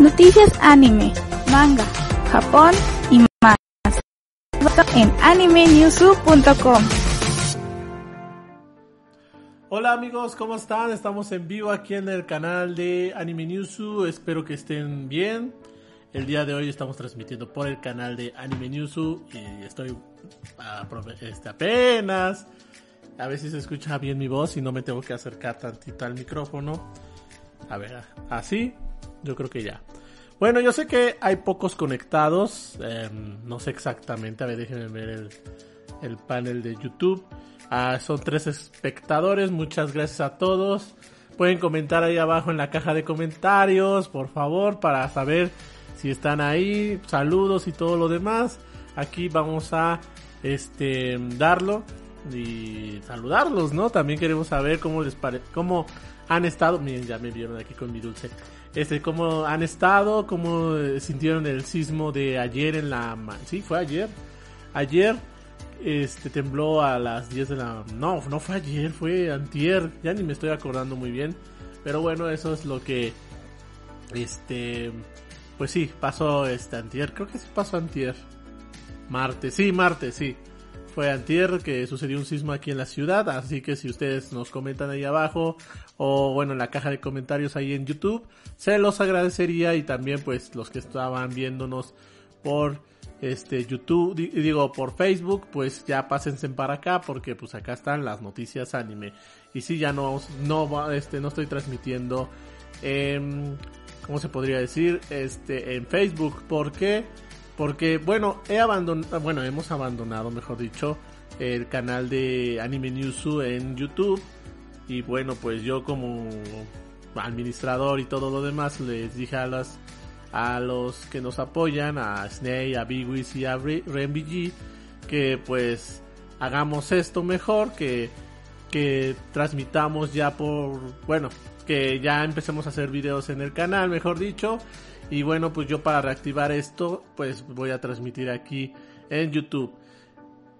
Noticias anime, manga, Japón y más. En animenewsu.com. Hola amigos, ¿cómo están? Estamos en vivo aquí en el canal de Anime Newsu. Espero que estén bien. El día de hoy estamos transmitiendo por el canal de Anime Newsu y estoy este, apenas. A ver si se escucha bien mi voz y no me tengo que acercar tantito al micrófono. A ver, así, yo creo que ya. Bueno, yo sé que hay pocos conectados. Em, no sé exactamente. A ver, déjenme ver el, panel de YouTube. Ah, son tres espectadores. Muchas gracias a todos. Pueden comentar ahí abajo en la caja de comentarios, por favor, para saber si están ahí. Saludos y todo lo demás. Aquí vamos a este darlo y saludarlos, ¿no? También queremos saber cómo les parece, cómo han estado. Miren, ya me vieron aquí con mi dulce. Este, cómo han estado, cómo eh, sintieron el sismo de ayer en la... Sí, fue ayer. Ayer, este, tembló a las 10 de la... No, no fue ayer, fue antier. Ya ni me estoy acordando muy bien. Pero bueno, eso es lo que... Este... Pues sí, pasó este antier. Creo que sí pasó antier. Martes, sí, martes, sí fue antier que sucedió un sismo aquí en la ciudad, así que si ustedes nos comentan ahí abajo o bueno en la caja de comentarios ahí en YouTube, se los agradecería y también pues los que estaban viéndonos por este YouTube, digo por Facebook, pues ya pásense para acá porque pues acá están las noticias anime. Y si ya no no este no estoy transmitiendo en ¿cómo se podría decir? Este en Facebook, ¿por qué? Porque, bueno, he abandonado, bueno, hemos abandonado, mejor dicho, el canal de Anime Newsu en YouTube. Y bueno, pues yo como administrador y todo lo demás les dije a las a los que nos apoyan, a Snake, a Bigwis y a RenBG, que pues hagamos esto mejor, que, que transmitamos ya por, bueno, que ya empecemos a hacer videos en el canal, mejor dicho, y bueno, pues yo para reactivar esto, pues voy a transmitir aquí en YouTube.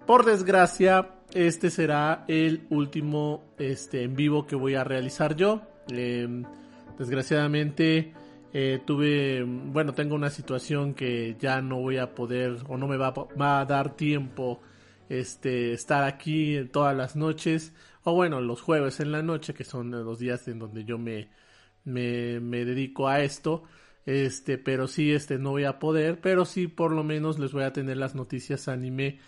Por desgracia, este será el último este, en vivo que voy a realizar yo. Em, desgraciadamente eh, tuve, bueno, tengo una situación que ya no voy a poder o no me va, va a dar tiempo este, estar aquí todas las noches o bueno, los jueves en la noche, que son los días en donde yo me, me, me dedico a esto. Este, pero sí, este, no voy a poder, pero sí, por lo menos les voy a tener las noticias anime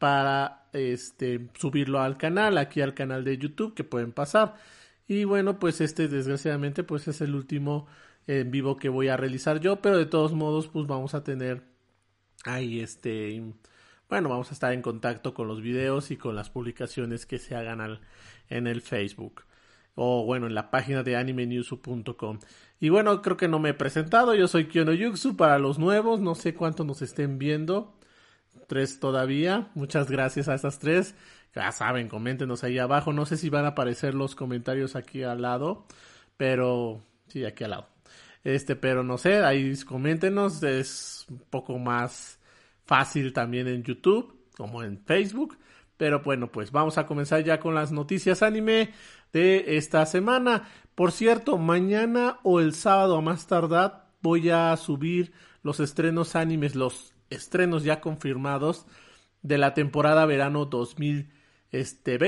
para, este, subirlo al canal, aquí al canal de YouTube, que pueden pasar. Y bueno, pues este, desgraciadamente, pues es el último en vivo que voy a realizar yo, pero de todos modos, pues vamos a tener ahí, este, bueno, vamos a estar en contacto con los videos y con las publicaciones que se hagan en el Facebook o bueno, en la página de animenewsu.com. Y bueno, creo que no me he presentado, yo soy Kyono Yuxu para los nuevos, no sé cuántos nos estén viendo, tres todavía, muchas gracias a estas tres, ya saben, coméntenos ahí abajo, no sé si van a aparecer los comentarios aquí al lado, pero sí, aquí al lado. Este, pero no sé, ahí coméntenos, es un poco más fácil también en YouTube como en Facebook. Pero bueno, pues vamos a comenzar ya con las noticias anime de esta semana. Por cierto, mañana o el sábado a más tardar voy a subir los estrenos animes, los estrenos ya confirmados de la temporada verano 2020, este,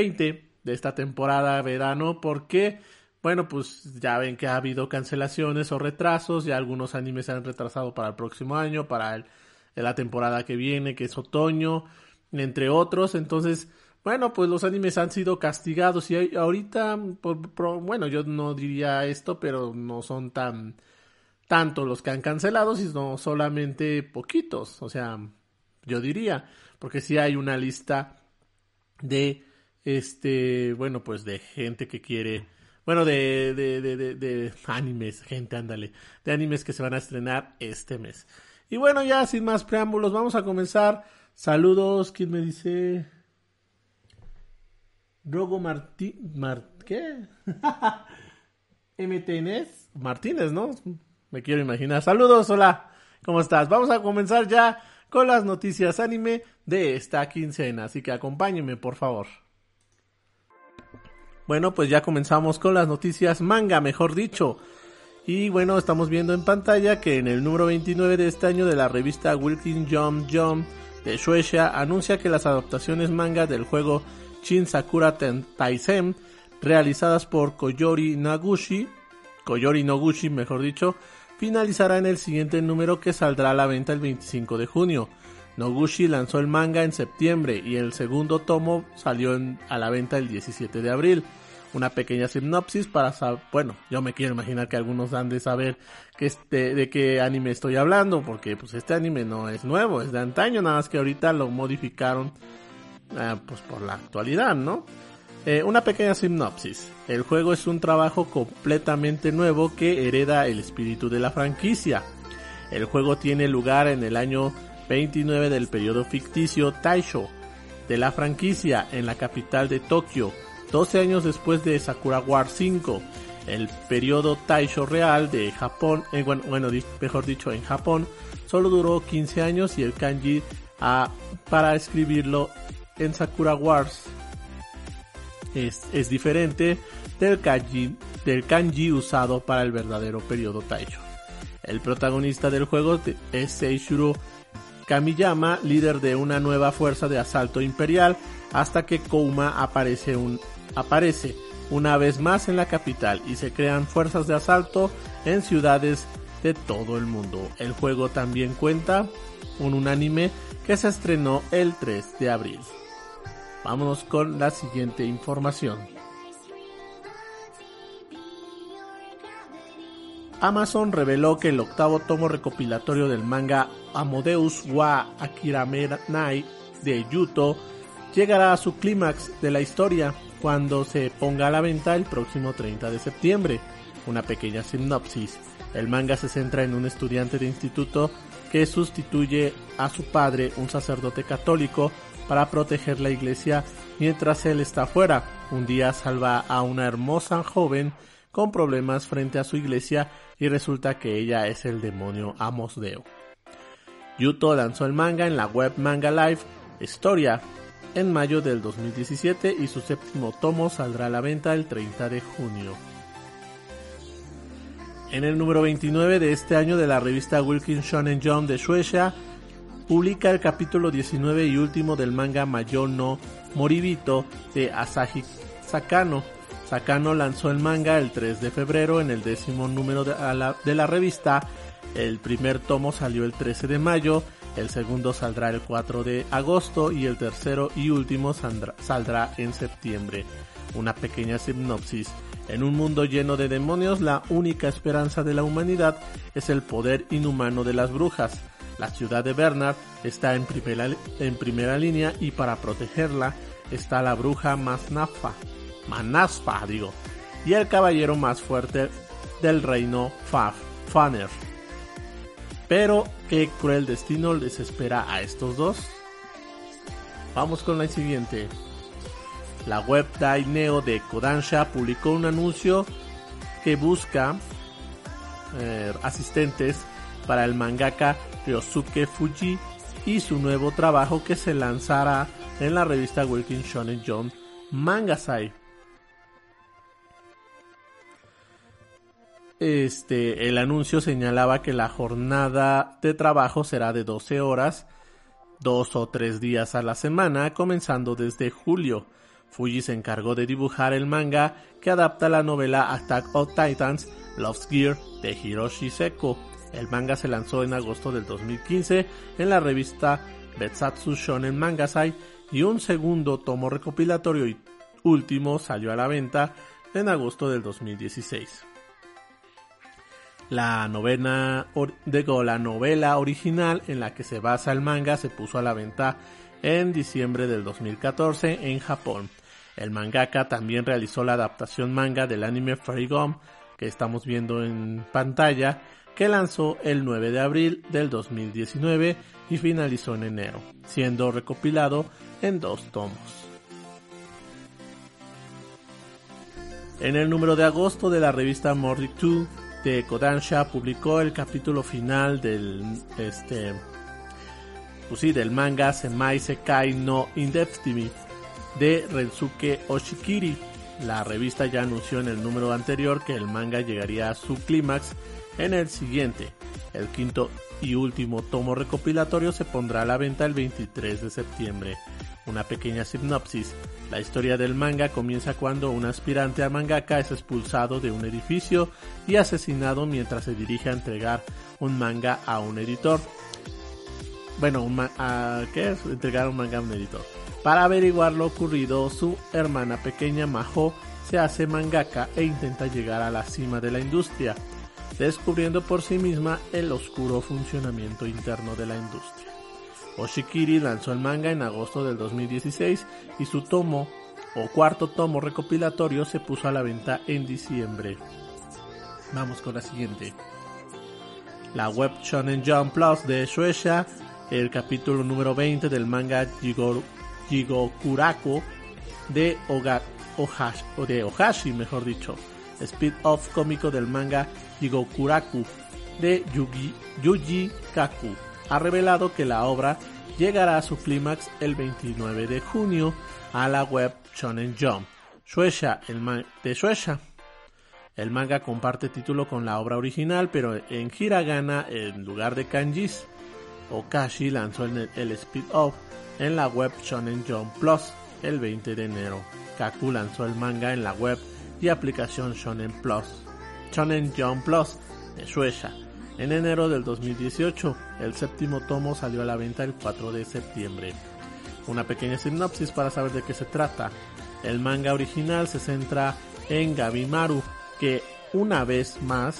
de esta temporada verano, porque, bueno, pues ya ven que ha habido cancelaciones o retrasos, ya algunos animes se han retrasado para el próximo año, para la temporada que viene, que es otoño, entre otros, entonces bueno, pues los animes han sido castigados y ahorita, bueno, yo no diría esto, pero no son tan tanto los que han cancelado, sino solamente poquitos, o sea, yo diría, porque sí hay una lista de, este, bueno, pues de gente que quiere, bueno, de, de, de, de animes, gente, ándale, de animes que se van a estrenar este mes. Y bueno, ya sin más preámbulos, vamos a comenzar. Saludos, ¿quién me dice? Rogo Martí... ¿Qué? MTNS Martínez, ¿no? Me quiero imaginar. Saludos, hola. ¿Cómo estás? Vamos a comenzar ya con las noticias anime de esta quincena. Así que acompáñenme, por favor. Bueno, pues ya comenzamos con las noticias manga, mejor dicho. Y bueno, estamos viendo en pantalla que en el número 29 de este año de la revista Wilkin Jump Jump de Shueisha anuncia que las adaptaciones manga del juego Shin Sakura Taisen realizadas por Koyori Nagushi, Koyori Noguchi mejor dicho, finalizará en el siguiente número que saldrá a la venta el 25 de junio. Noguchi lanzó el manga en septiembre y el segundo tomo salió a la venta el 17 de abril una pequeña sinopsis para saber, bueno, yo me quiero imaginar que algunos han de saber que este, de qué anime estoy hablando, porque pues este anime no es nuevo, es de antaño, nada más que ahorita lo modificaron eh, pues por la actualidad, ¿no? Eh, una pequeña sinopsis. El juego es un trabajo completamente nuevo que hereda el espíritu de la franquicia. El juego tiene lugar en el año 29 del periodo ficticio Taisho de la franquicia en la capital de Tokio, 12 años después de Sakura War 5, el periodo Taisho real de Japón, eh, bueno, mejor dicho, en Japón, solo duró 15 años y el kanji ah, para escribirlo en Sakura Wars es, diferente del kanji, usado para el verdadero periodo Taisho. El protagonista del juego es Seishiro Kamiyama, líder de una nueva fuerza de asalto imperial, hasta que Kouma aparece aparece una vez más en la capital y se crean fuerzas de asalto en ciudades de todo el mundo. El juego también cuenta con un anime que se estrenó el 3 de abril. Vámonos con la siguiente información. Amazon reveló que el octavo tomo recopilatorio del manga Amodeus wa Akirameranai de Yuto llegará a su clímax de la historia cuando se ponga a la venta el próximo 30 de septiembre. Una pequeña sinopsis. El manga se centra en un estudiante de instituto que sustituye a su padre, un sacerdote católico, para proteger la iglesia mientras él está fuera. Un día salva a una hermosa joven con problemas frente a su iglesia y resulta que ella es el demonio Amosdeo. Yuto lanzó el manga en la web Manga Live Historia en mayo del 2017 y su séptimo tomo saldrá a la venta el 30 de junio. En el número 29 de este año de la revista Wilkins Shonen Jump de Shueisha, publica el capítulo 19 y último del manga Mayono Moribito de Asahi Sakano. Sakano lanzó el manga el 3 de febrero en el décimo número de la, de la revista. El primer tomo salió el 13 de mayo el segundo saldrá el 4 de agosto y el tercero y último saldrá en septiembre. Una pequeña sinopsis. En un mundo lleno de demonios, la única esperanza de la humanidad es el poder inhumano de las brujas. La ciudad de Bernard está en primera, en primera línea y para protegerla está la bruja Masnafa, Manasfa digo, y el caballero más fuerte del reino Faf, Fanner. Pero, ¿qué cruel destino les espera a estos dos? Vamos con la siguiente. La web Daineo de Kodansha publicó un anuncio que busca eh, asistentes para el mangaka Ryosuke Fuji y su nuevo trabajo que se lanzará en la revista Working Shonen Jump Mangasai. este, el anuncio señalaba que la jornada de trabajo será de 12 horas, dos o tres días a la semana, comenzando desde julio. Fuji se encargó de dibujar el manga que adapta la novela Attack of Titans, Love's Gear de Hiroshi Seko. El manga se lanzó en agosto del 2015 en la revista Betsatsu Shonen Mangasai y un segundo tomo recopilatorio y último salió a la venta en agosto del 2016. La novena, la novela original en la que se basa el manga se puso a la venta en diciembre del 2014 en Japón. El mangaka también realizó la adaptación manga del anime Fairy Gum que estamos viendo en pantalla, que lanzó el 9 de abril del 2019 y finalizó en enero, siendo recopilado en dos tomos. En el número de agosto de la revista Morning 2 de Kodansha publicó el capítulo final del este pues sí, del manga Semai Sekai no Indeptimi de Rensuke Oshikiri. la revista ya anunció en el número anterior que el manga llegaría a su clímax en el siguiente. El quinto y último tomo recopilatorio se pondrá a la venta el 23 de septiembre. Una pequeña sinopsis. La historia del manga comienza cuando un aspirante a mangaka es expulsado de un edificio y asesinado mientras se dirige a entregar un manga a un editor. Bueno, ¿qué es? Entregar un manga a un editor. Para averiguar lo ocurrido, su hermana pequeña Maho se hace mangaka e intenta llegar a la cima de la industria, descubriendo por sí misma el oscuro funcionamiento interno de la industria. Oshikiri lanzó el manga en agosto del 2016 y su tomo o cuarto tomo recopilatorio se puso a la venta en diciembre. Vamos con la siguiente. La web Shonen Jump Plus de Shueisha, el capítulo número 20 del manga Jigoro Jigokuraku de, Ohashi, o de Ohashi, mejor dicho, speed-off cómico del manga Jigokuraku de Yugi, Yuji Kaku, ha revelado que la obra llegará a su clímax el 29 de junio a la web Shonen Jump. Shueisha, el de Shueisha. El manga comparte título con la obra original, pero en hiragana en lugar de kanjis. Okashi lanzó el, speed-off en la web Shonen Jump Plus el 20 de enero. Kaku lanzó el manga en la web y aplicación Shonen Plus. Shonen Jump Plus de Shueisha. En enero del 2018, el séptimo tomo salió a la venta el 4 de septiembre. Una pequeña sinopsis para saber de qué se trata. El manga original se centra en Gabimaru, que una vez más,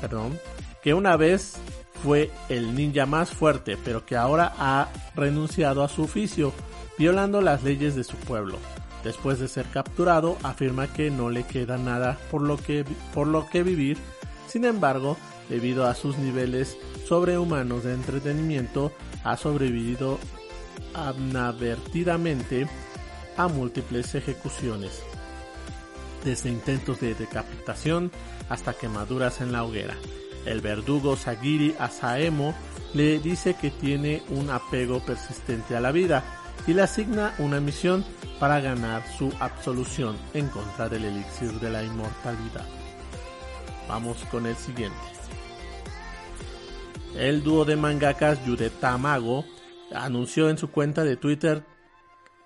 perdón, que una vez fue el ninja más fuerte, pero que ahora ha renunciado a su oficio, violando las leyes de su pueblo. Después de ser capturado, afirma que no le queda nada por lo que, por lo que vivir. Sin embargo, debido a sus niveles sobrehumanos de entretenimiento, ha sobrevivido inadvertidamente a múltiples ejecuciones, desde intentos de decapitación hasta quemaduras en la hoguera. El verdugo Sagiri Asaemo le dice que tiene un apego persistente a la vida y le asigna una misión para ganar su absolución en contra del elixir de la inmortalidad. Vamos con el siguiente. El dúo de mangakas Yude Tamago anunció en su cuenta de Twitter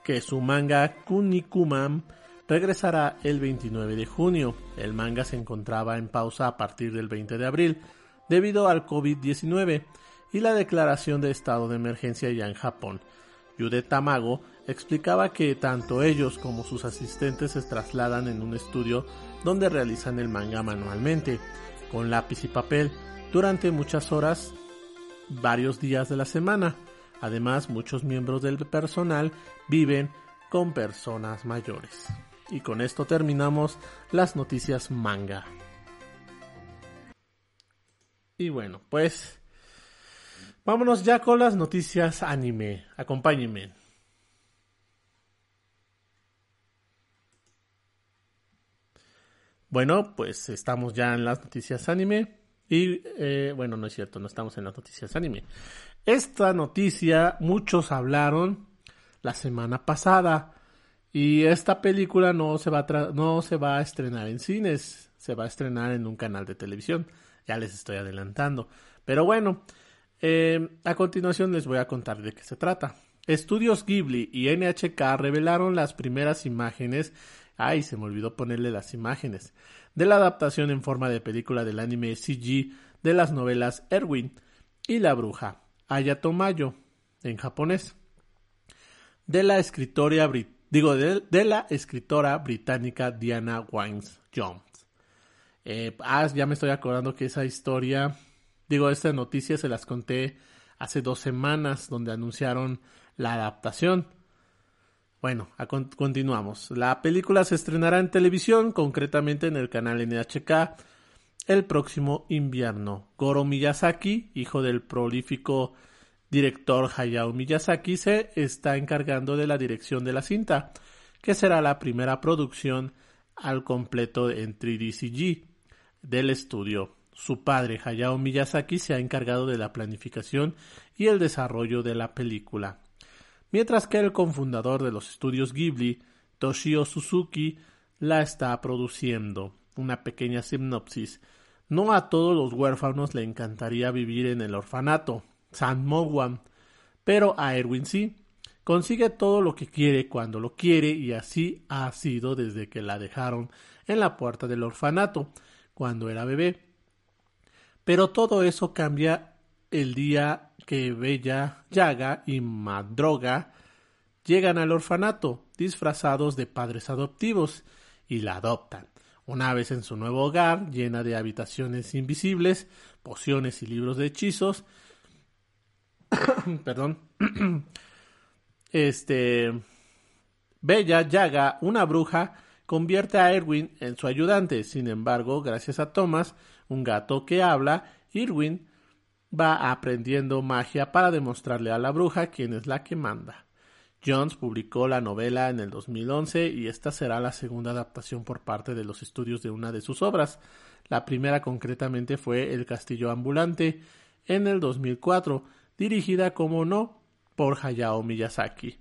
que su manga Kunikuman regresará el 29 de junio. El manga se encontraba en pausa a partir del 20 de abril debido al COVID-19 y la declaración de estado de emergencia ya en Japón. Yude Tamago explicaba que tanto ellos como sus asistentes se trasladan en un estudio donde realizan el manga manualmente, con lápiz y papel, durante muchas horas, varios días de la semana. Además, muchos miembros del personal viven con personas mayores. Y con esto terminamos las noticias manga. Y bueno, pues vámonos ya con las noticias anime. Acompáñenme. Bueno, pues estamos ya en las noticias anime. Y eh, bueno, no es cierto, no estamos en las noticias anime. Esta noticia muchos hablaron la semana pasada y esta película no se va no se va a estrenar en cines, se va a estrenar en un canal de televisión. Ya les estoy adelantando. Pero bueno, eh, a continuación les voy a contar de qué se trata. Estudios Ghibli y NHK revelaron las primeras imágenes. Ay, se me olvidó ponerle las imágenes. De la adaptación en forma de película del anime CG de las novelas Erwin y la bruja Ayato Mayo en japonés. De la escritora digo, de, la escritora británica Diana Wines Jones. Eh, ah, ya me estoy acordando que esa historia, digo, esta noticia se las conté hace dos semanas donde anunciaron la adaptación. Bueno, continuamos. La película se estrenará en televisión, concretamente en el canal NHK, el próximo invierno. Goro Miyazaki, hijo del prolífico director Hayao Miyazaki se está encargando de la dirección de la cinta, que será la primera producción al completo en 3D CG del estudio. Su padre Hayao Miyazaki se ha encargado de la planificación y el desarrollo de la película, mientras que el cofundador de los estudios Ghibli, Toshio Suzuki la está produciendo. Una pequeña sinopsis. No a todos los huérfanos le encantaría vivir en el orfanato, San Mogwan, pero a Erwin sí. Consigue todo lo que quiere cuando lo quiere y así ha sido desde que la dejaron en la puerta del orfanato, cuando era bebé. Pero todo eso cambia el día que Bella, Yaga y Madroga llegan al orfanato disfrazados de padres adoptivos y la adoptan. Una vez en su nuevo hogar, llena de habitaciones invisibles, pociones y libros de hechizos, perdón, este, Bella Yaga, una bruja, convierte a Erwin en su ayudante. Sin embargo, gracias a Thomas, un gato que habla, Irwin va aprendiendo magia para demostrarle a la bruja quién es la que manda. Jones publicó la novela en el 2011 y esta será la segunda adaptación por parte de los estudios de una de sus obras. La primera concretamente fue El Castillo Ambulante en el 2004, dirigida como no por Hayao Miyazaki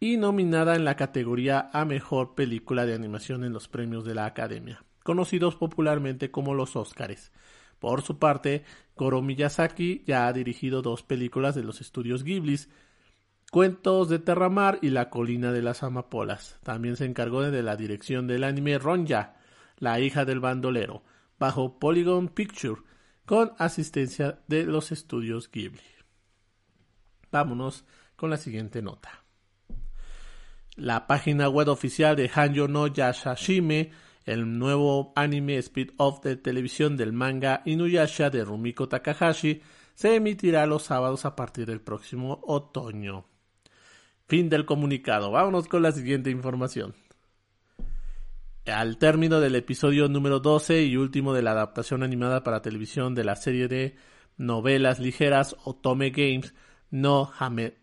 y nominada en la categoría a Mejor Película de Animación en los premios de la Academia, conocidos popularmente como los Óscares. Por su parte, Goro Miyazaki ya ha dirigido dos películas de los estudios Ghibli, Cuentos de Terramar y La Colina de las Amapolas. También se encargó de la dirección del anime Ronja, La hija del bandolero, bajo Polygon Picture, con asistencia de los estudios Ghibli. Vámonos con la siguiente nota. La página web oficial de Hanyo no Yashashime, el nuevo anime speed-off de televisión del manga Inuyasha de Rumiko Takahashi, se emitirá los sábados a partir del próximo otoño. Fin del comunicado. Vámonos con la siguiente información. Al término del episodio número 12 y último de la adaptación animada para televisión de la serie de novelas ligeras Otome Games no Hame,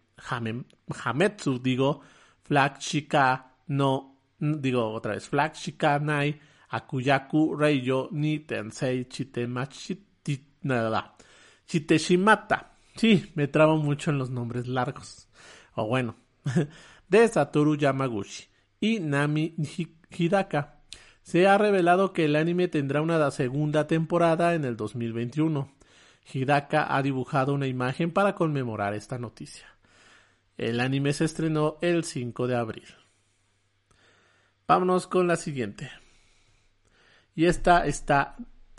Hametsu, digo, Flag Shika no, digo otra vez, Flag Shika Nai Akuyaku Reiyo ni Tensei nada, Chiteshimata. Sí, me trabo mucho en los nombres largos. O bueno, de Satoru Yamaguchi y Nami Hidaka. Se ha revelado que el anime tendrá una segunda temporada en el 2021. Hidaka ha dibujado una imagen para conmemorar esta noticia. El anime se estrenó el 5 de abril. Vámonos con la siguiente. Y esta está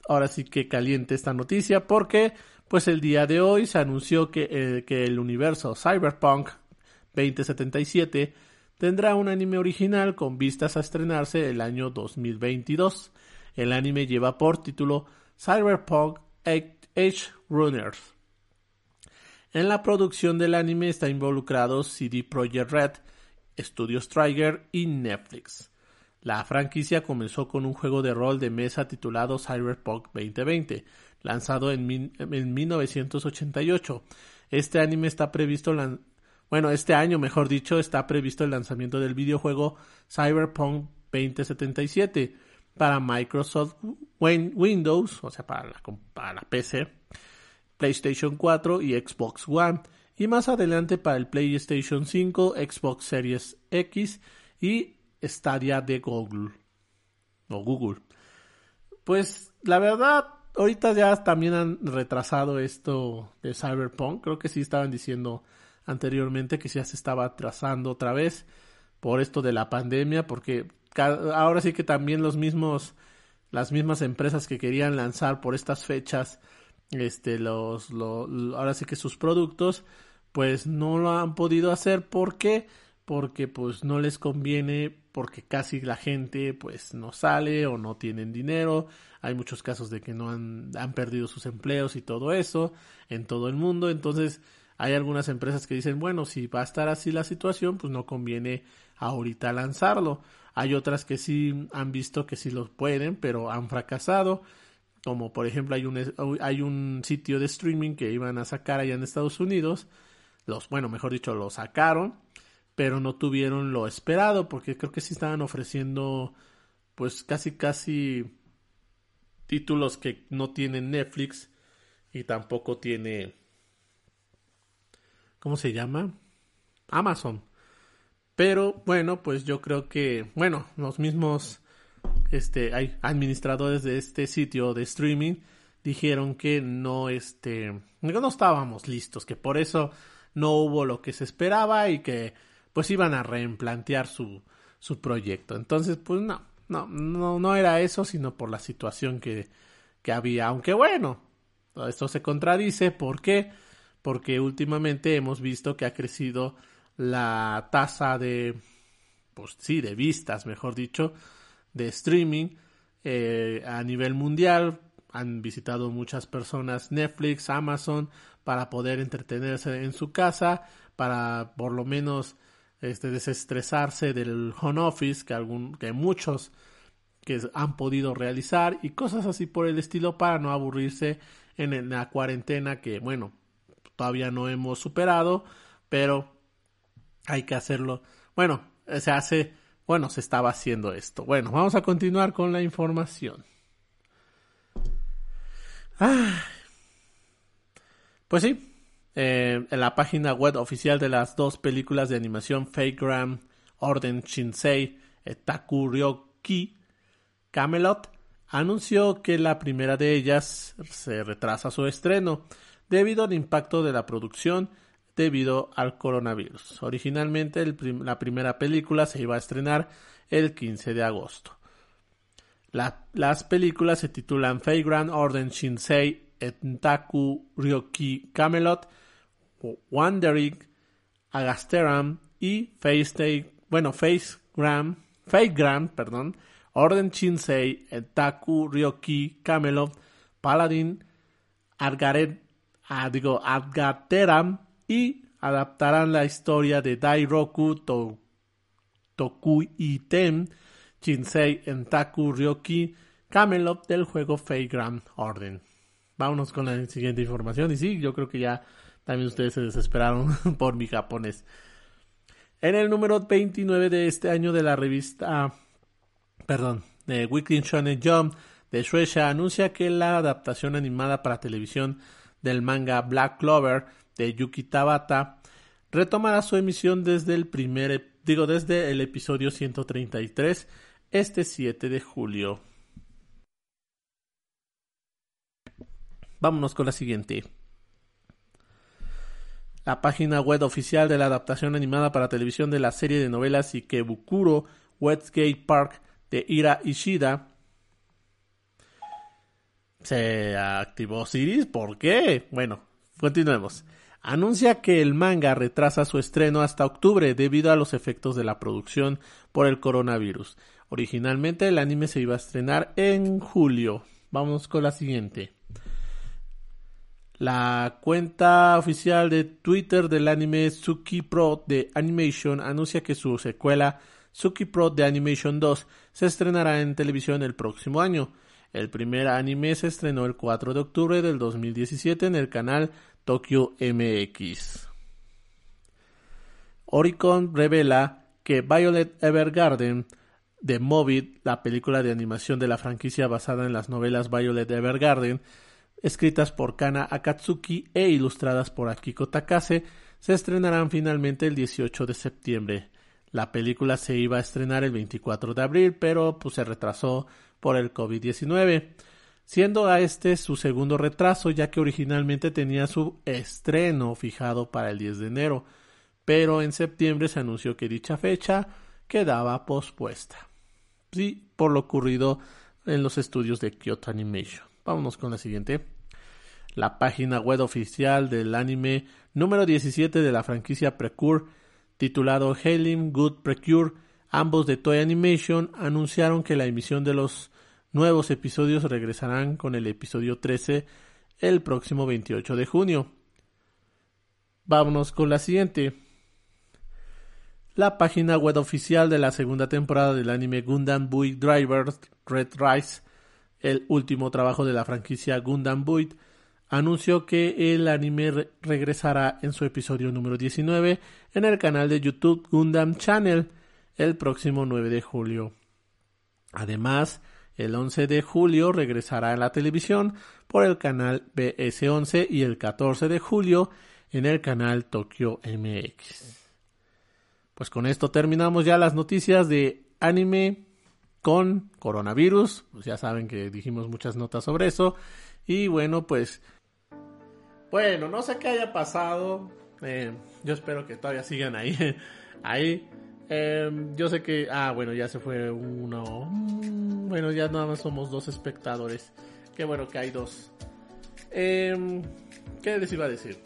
ahora sí que caliente esta noticia porque pues el día de hoy se anunció que, eh, que el universo Cyberpunk 2077 tendrá un anime original con vistas a estrenarse el año 2022. El anime lleva por título Cyberpunk Age Runners en la producción del anime está involucrado CD Projekt Red, Studio Striker y Netflix. La franquicia comenzó con un juego de rol de mesa titulado Cyberpunk 2020, lanzado en, 1988. Este anime está previsto bueno, este año, mejor dicho, está previsto el lanzamiento del videojuego Cyberpunk 2077 para Microsoft Windows, o sea, para para la PC, PlayStation 4 y Xbox One, y más adelante para el PlayStation 5, Xbox Series X y Stadia de Google. O Google. Pues la verdad, ahorita ya también han retrasado esto de Cyberpunk. Creo que sí estaban diciendo anteriormente que ya se estaba atrasando otra vez por esto de la pandemia, porque ahora sí que también los mismos, las mismas empresas que querían lanzar por estas fechas este los, ahora sí que sus productos pues no lo han podido hacer porque porque pues no les conviene porque casi la gente pues no sale o no tienen dinero. Hay muchos casos de que no han, perdido sus empleos y todo eso en todo el mundo. Entonces hay algunas empresas que dicen bueno si va a estar así la situación pues no conviene ahorita lanzarlo hay otras que sí han visto que sí lo pueden pero han fracasado. Como por ejemplo hay un, hay un sitio de streaming que iban a sacar allá en Estados Unidos, los, bueno, mejor dicho, lo sacaron, pero no tuvieron lo esperado, porque creo que sí estaban ofreciendo, pues casi, casi títulos que no tienen Netflix y tampoco tiene, ¿cómo se llama? Amazon. Pero bueno, pues yo creo que, bueno, los mismos este, hay administradores de este sitio de streaming dijeron que no, este, no estábamos listos, que por eso no hubo lo que se esperaba y que pues iban a reimplantear su, su proyecto. Entonces, pues no, no, no, no era eso, sino por la situación que, que había. Aunque bueno, esto se contradice. ¿Por qué? Porque últimamente hemos visto que ha crecido la tasa de, pues sí, de vistas, mejor dicho, de streaming eh, a nivel mundial. Han visitado muchas personas Netflix, Amazon, para poder entretenerse en su casa, para por lo menos este, desestresarse del home office que, algún, que muchos que han podido realizar y cosas así por el estilo para no aburrirse en la cuarentena que bueno todavía no hemos superado pero hay que hacerlo. Bueno se hace bueno se estaba haciendo esto. Bueno vamos a continuar con la información. Ah, pues sí eh, en la página web oficial de las dos películas de animación Fake Orden Shinsei Taku Ryoki Camelot anunció que la primera de ellas se retrasa su estreno debido al impacto de la producción debido al coronavirus. Originalmente la primera película se iba a estrenar el 15 de agosto. las películas se titulan Fake Orden Shinsei Entaku Ryoki Camelot Wandering, Agasteram y Face bueno, Face Gram, Fake Gram, perdón, Orden Shinsei, Taku, Ryoki, Camelot, Paladin, Argaret, ah, digo, y adaptarán la historia de Dairoku to, Toku Item, Shinsei, Entaku, Ryoki, Camelot del juego Fake Gram Orden. Vámonos con la siguiente información. Y sí, yo creo que ya también ustedes se desesperaron por mi japonés. En el número 29 de este año de la revista, perdón, de Weekly Shonen Jump de Shueisha anuncia que la adaptación animada para televisión del manga Black Clover de Yuki Tabata retomará su emisión desde el primer, digo, desde el episodio 133 este 7 de julio. Vámonos con la siguiente. La página web oficial de la adaptación animada para televisión de la serie de novelas Ikebukuro Westgate Park de Ira Ishida se activó Siris. ¿Por qué? Bueno, continuemos. Anuncia que el manga retrasa su estreno hasta octubre debido a los efectos de la producción por el coronavirus. Originalmente el anime se iba a estrenar en julio. Vamos con la siguiente. La cuenta oficial de Twitter del anime Suki Pro de Animation anuncia que su secuela Suki Pro de Animation 2 se estrenará en televisión el próximo año. El primer anime se estrenó el 4 de octubre del 2017 en el canal Tokyo MX. Oricon revela que Violet Evergarden de Movit, la película de animación de la franquicia basada en las novelas Violet Evergarden, escritas por Kana Akatsuki e ilustradas por Akiko Takase, se estrenarán finalmente el 18 de septiembre. La película se iba a estrenar el 24 de abril, pero pues, se retrasó por el COVID-19, siendo a este su segundo retraso, ya que originalmente tenía su estreno fijado para el 10 de enero, pero en septiembre se anunció que dicha fecha quedaba pospuesta. Sí, por lo ocurrido en los estudios de Kyoto Animation. Vámonos con la siguiente. La página web oficial del anime número 17 de la franquicia Precure, titulado Hailing Good Precure, ambos de Toy Animation, anunciaron que la emisión de los nuevos episodios regresarán con el episodio 13 el próximo 28 de junio. Vámonos con la siguiente. La página web oficial de la segunda temporada del anime Gundam Buick Drivers Red Rise el último trabajo de la franquicia Gundam Build, anunció que el anime regresará en su episodio número 19 en el canal de YouTube Gundam Channel el próximo 9 de julio. Además, el 11 de julio regresará en la televisión por el canal BS11 y el 14 de julio en el canal Tokyo MX. pues con esto terminamos ya las noticias de anime con coronavirus. Pues ya saben que dijimos muchas notas sobre eso. Y bueno, pues... Bueno, no sé qué haya pasado. Eh, yo espero que todavía sigan ahí. ahí. Em, yo sé que... Ah, bueno, ya se fue uno. Mm, bueno, ya nada más somos dos espectadores. Qué bueno que hay dos. Eh, ¿Qué les iba a decir?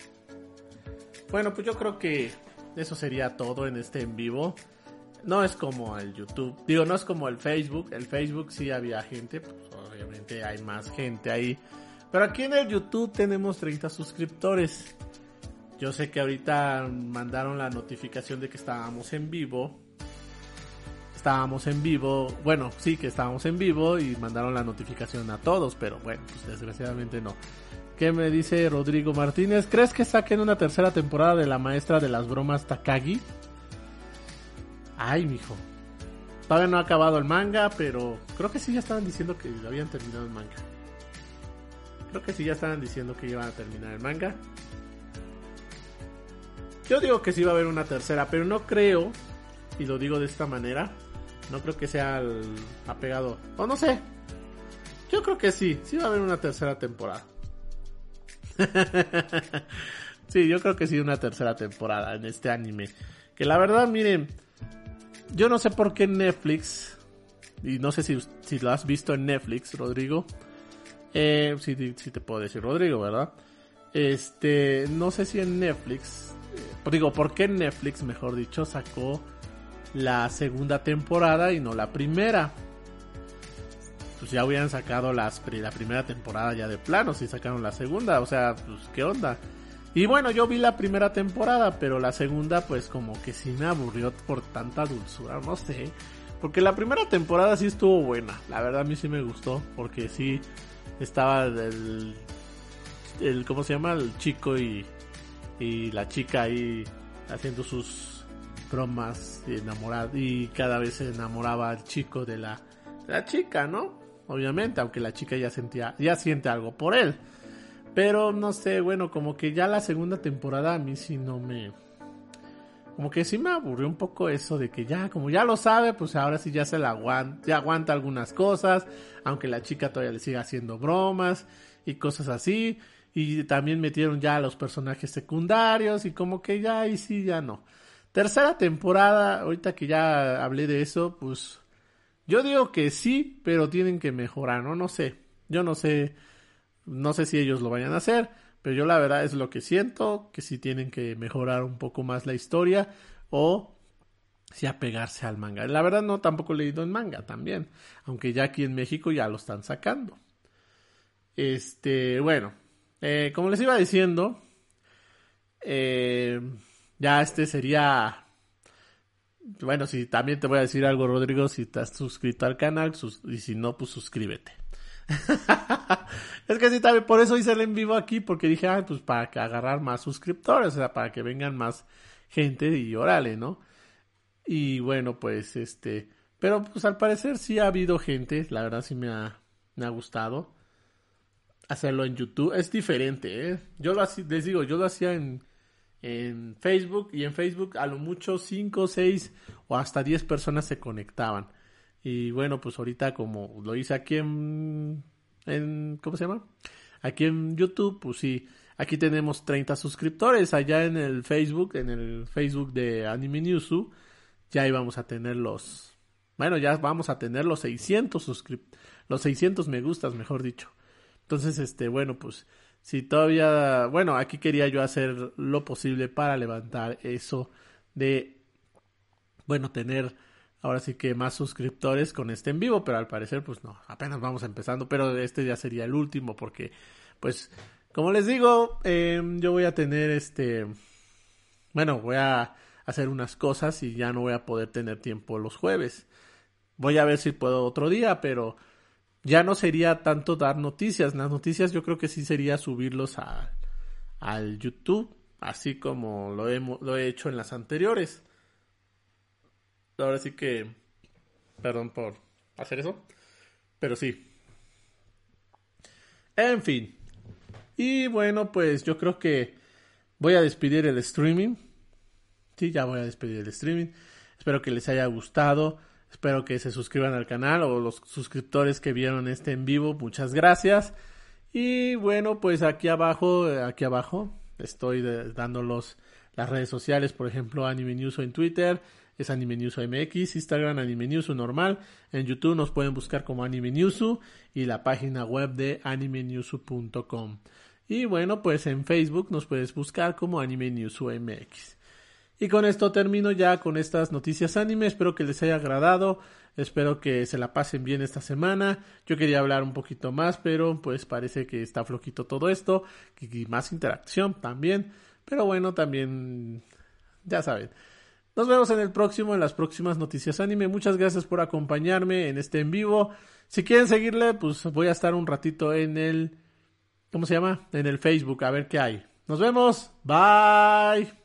Bueno, pues yo creo que eso sería todo en este en vivo. No es como el YouTube, digo, no es como el Facebook. El Facebook sí había gente, pues obviamente hay más gente ahí. Pero aquí en el YouTube tenemos 30 suscriptores. Yo sé que ahorita mandaron la notificación de que estábamos en vivo. Estábamos en vivo, bueno, sí que estábamos en vivo y mandaron la notificación a todos, pero bueno, pues desgraciadamente no. ¿Qué me dice Rodrigo Martínez? ¿Crees que saquen una tercera temporada de la maestra de las bromas Takagi? Ay, mijo. Todavía no ha acabado el manga, pero creo que sí ya estaban diciendo que habían terminado el manga. Creo que sí ya estaban diciendo que iban a terminar el manga. Yo digo que sí va a haber una tercera, pero no creo, y lo digo de esta manera, no creo que sea el apegado. O no sé. Yo creo que sí, sí va a haber una tercera temporada. sí, yo creo que sí una tercera temporada en este anime. Que la verdad, miren, yo no sé por qué Netflix, y no sé si, si lo has visto en Netflix, Rodrigo. Eh, sí, sí te puedo decir Rodrigo, ¿verdad? Este, no sé si en Netflix, eh, digo, ¿por qué Netflix, mejor dicho, sacó la segunda temporada y no la primera? pues ya hubieran sacado las, la primera temporada ya de plano, si sacaron la segunda, o sea, pues qué onda. Y bueno, yo vi la primera temporada, pero la segunda pues como que sí me aburrió por tanta dulzura, no sé. Porque la primera temporada sí estuvo buena, la verdad a mí sí me gustó, porque sí estaba el, el ¿cómo se llama? El chico y, y la chica ahí haciendo sus bromas y enamorado y cada vez se enamoraba al chico de la, de la chica, ¿no? obviamente, aunque la chica ya sentía, ya siente algo por él. Pero no sé, bueno, como que ya la segunda temporada a mí sí no me. Como que sí me aburrió un poco eso de que ya, como ya lo sabe, pues ahora sí ya se la aguanta, ya aguanta algunas cosas, aunque la chica todavía le siga haciendo bromas y cosas así. Y también metieron ya a los personajes secundarios y como que ya y sí, ya no. Tercera temporada, ahorita que ya hablé de eso, pues yo digo que sí, pero tienen que mejorar, ¿no? No sé. Yo no sé. No sé si ellos lo vayan a hacer. Pero yo la verdad es lo que siento. Que sí tienen que mejorar un poco más la historia. O si apegarse al manga. La verdad no tampoco he leído en manga también. Aunque ya aquí en México ya lo están sacando. Este, bueno. Eh, como les iba diciendo. Eh, ya este sería bueno, si también te voy a decir algo, Rodrigo, si estás suscrito al canal, y si no, pues suscríbete. es que sí, también por eso hice el en vivo aquí, porque dije, ah, pues para que agarrar más suscriptores, o sea, para que vengan más gente y órale, ¿no? Y bueno, pues este, pero pues al parecer sí ha habido gente, la verdad sí me ha, me ha gustado hacerlo en YouTube. Es diferente, ¿eh? Yo lo hacía, les digo, yo lo hacía en, en Facebook y en Facebook a lo mucho 5, 6 o hasta 10 personas se conectaban. Y bueno, pues ahorita como lo hice aquí en, en ¿cómo se llama? Aquí en YouTube, pues sí, aquí tenemos 30 suscriptores. Allá en el Facebook, en el Facebook de Anime Newsu, ya íbamos a tener los, bueno, ya vamos a tener los 600 suscriptores, los 600 me gustas, mejor dicho. Entonces, este, bueno, pues si todavía, bueno, aquí quería yo hacer lo posible para levantar eso de, bueno, tener ahora sí que más suscriptores con este en vivo, pero al parecer pues no, apenas vamos empezando, pero este ya sería el último porque, pues, como les digo, em, yo voy a tener este, bueno, voy a hacer unas cosas y ya no voy a poder tener tiempo los jueves. Voy a ver si puedo otro día, pero ya no sería tanto dar noticias. Las noticias yo creo que sí sería subirlos a, al YouTube, así como lo, lo he hecho en las anteriores. Ahora sí que, perdón por hacer eso, pero sí. En fin. Y bueno, pues yo creo que voy a despedir el streaming. Sí, ya voy a despedir el streaming. Espero que les haya gustado. Espero que se suscriban al canal o los suscriptores que vieron este en vivo. Muchas gracias. Y bueno, pues aquí abajo, aquí abajo, estoy dando las redes sociales, por ejemplo, Anime News en Twitter, es Anime News MX, Instagram Anime News normal, en YouTube nos pueden buscar como Anime News y la página web de animenewsu.com. Y bueno, pues en Facebook nos puedes buscar como Anime News MX. Y con esto termino ya con estas noticias anime. Espero que les haya agradado. Espero que se la pasen bien esta semana. Yo quería hablar un poquito más, pero pues parece que está flojito todo esto. Y más interacción también. Pero bueno, también ya saben. Nos vemos en el próximo, en las próximas noticias anime. Muchas gracias por acompañarme en este en vivo. Si quieren seguirle, pues voy a estar un ratito en el... ¿Cómo se llama? En el Facebook, a ver qué hay. Nos vemos. Bye.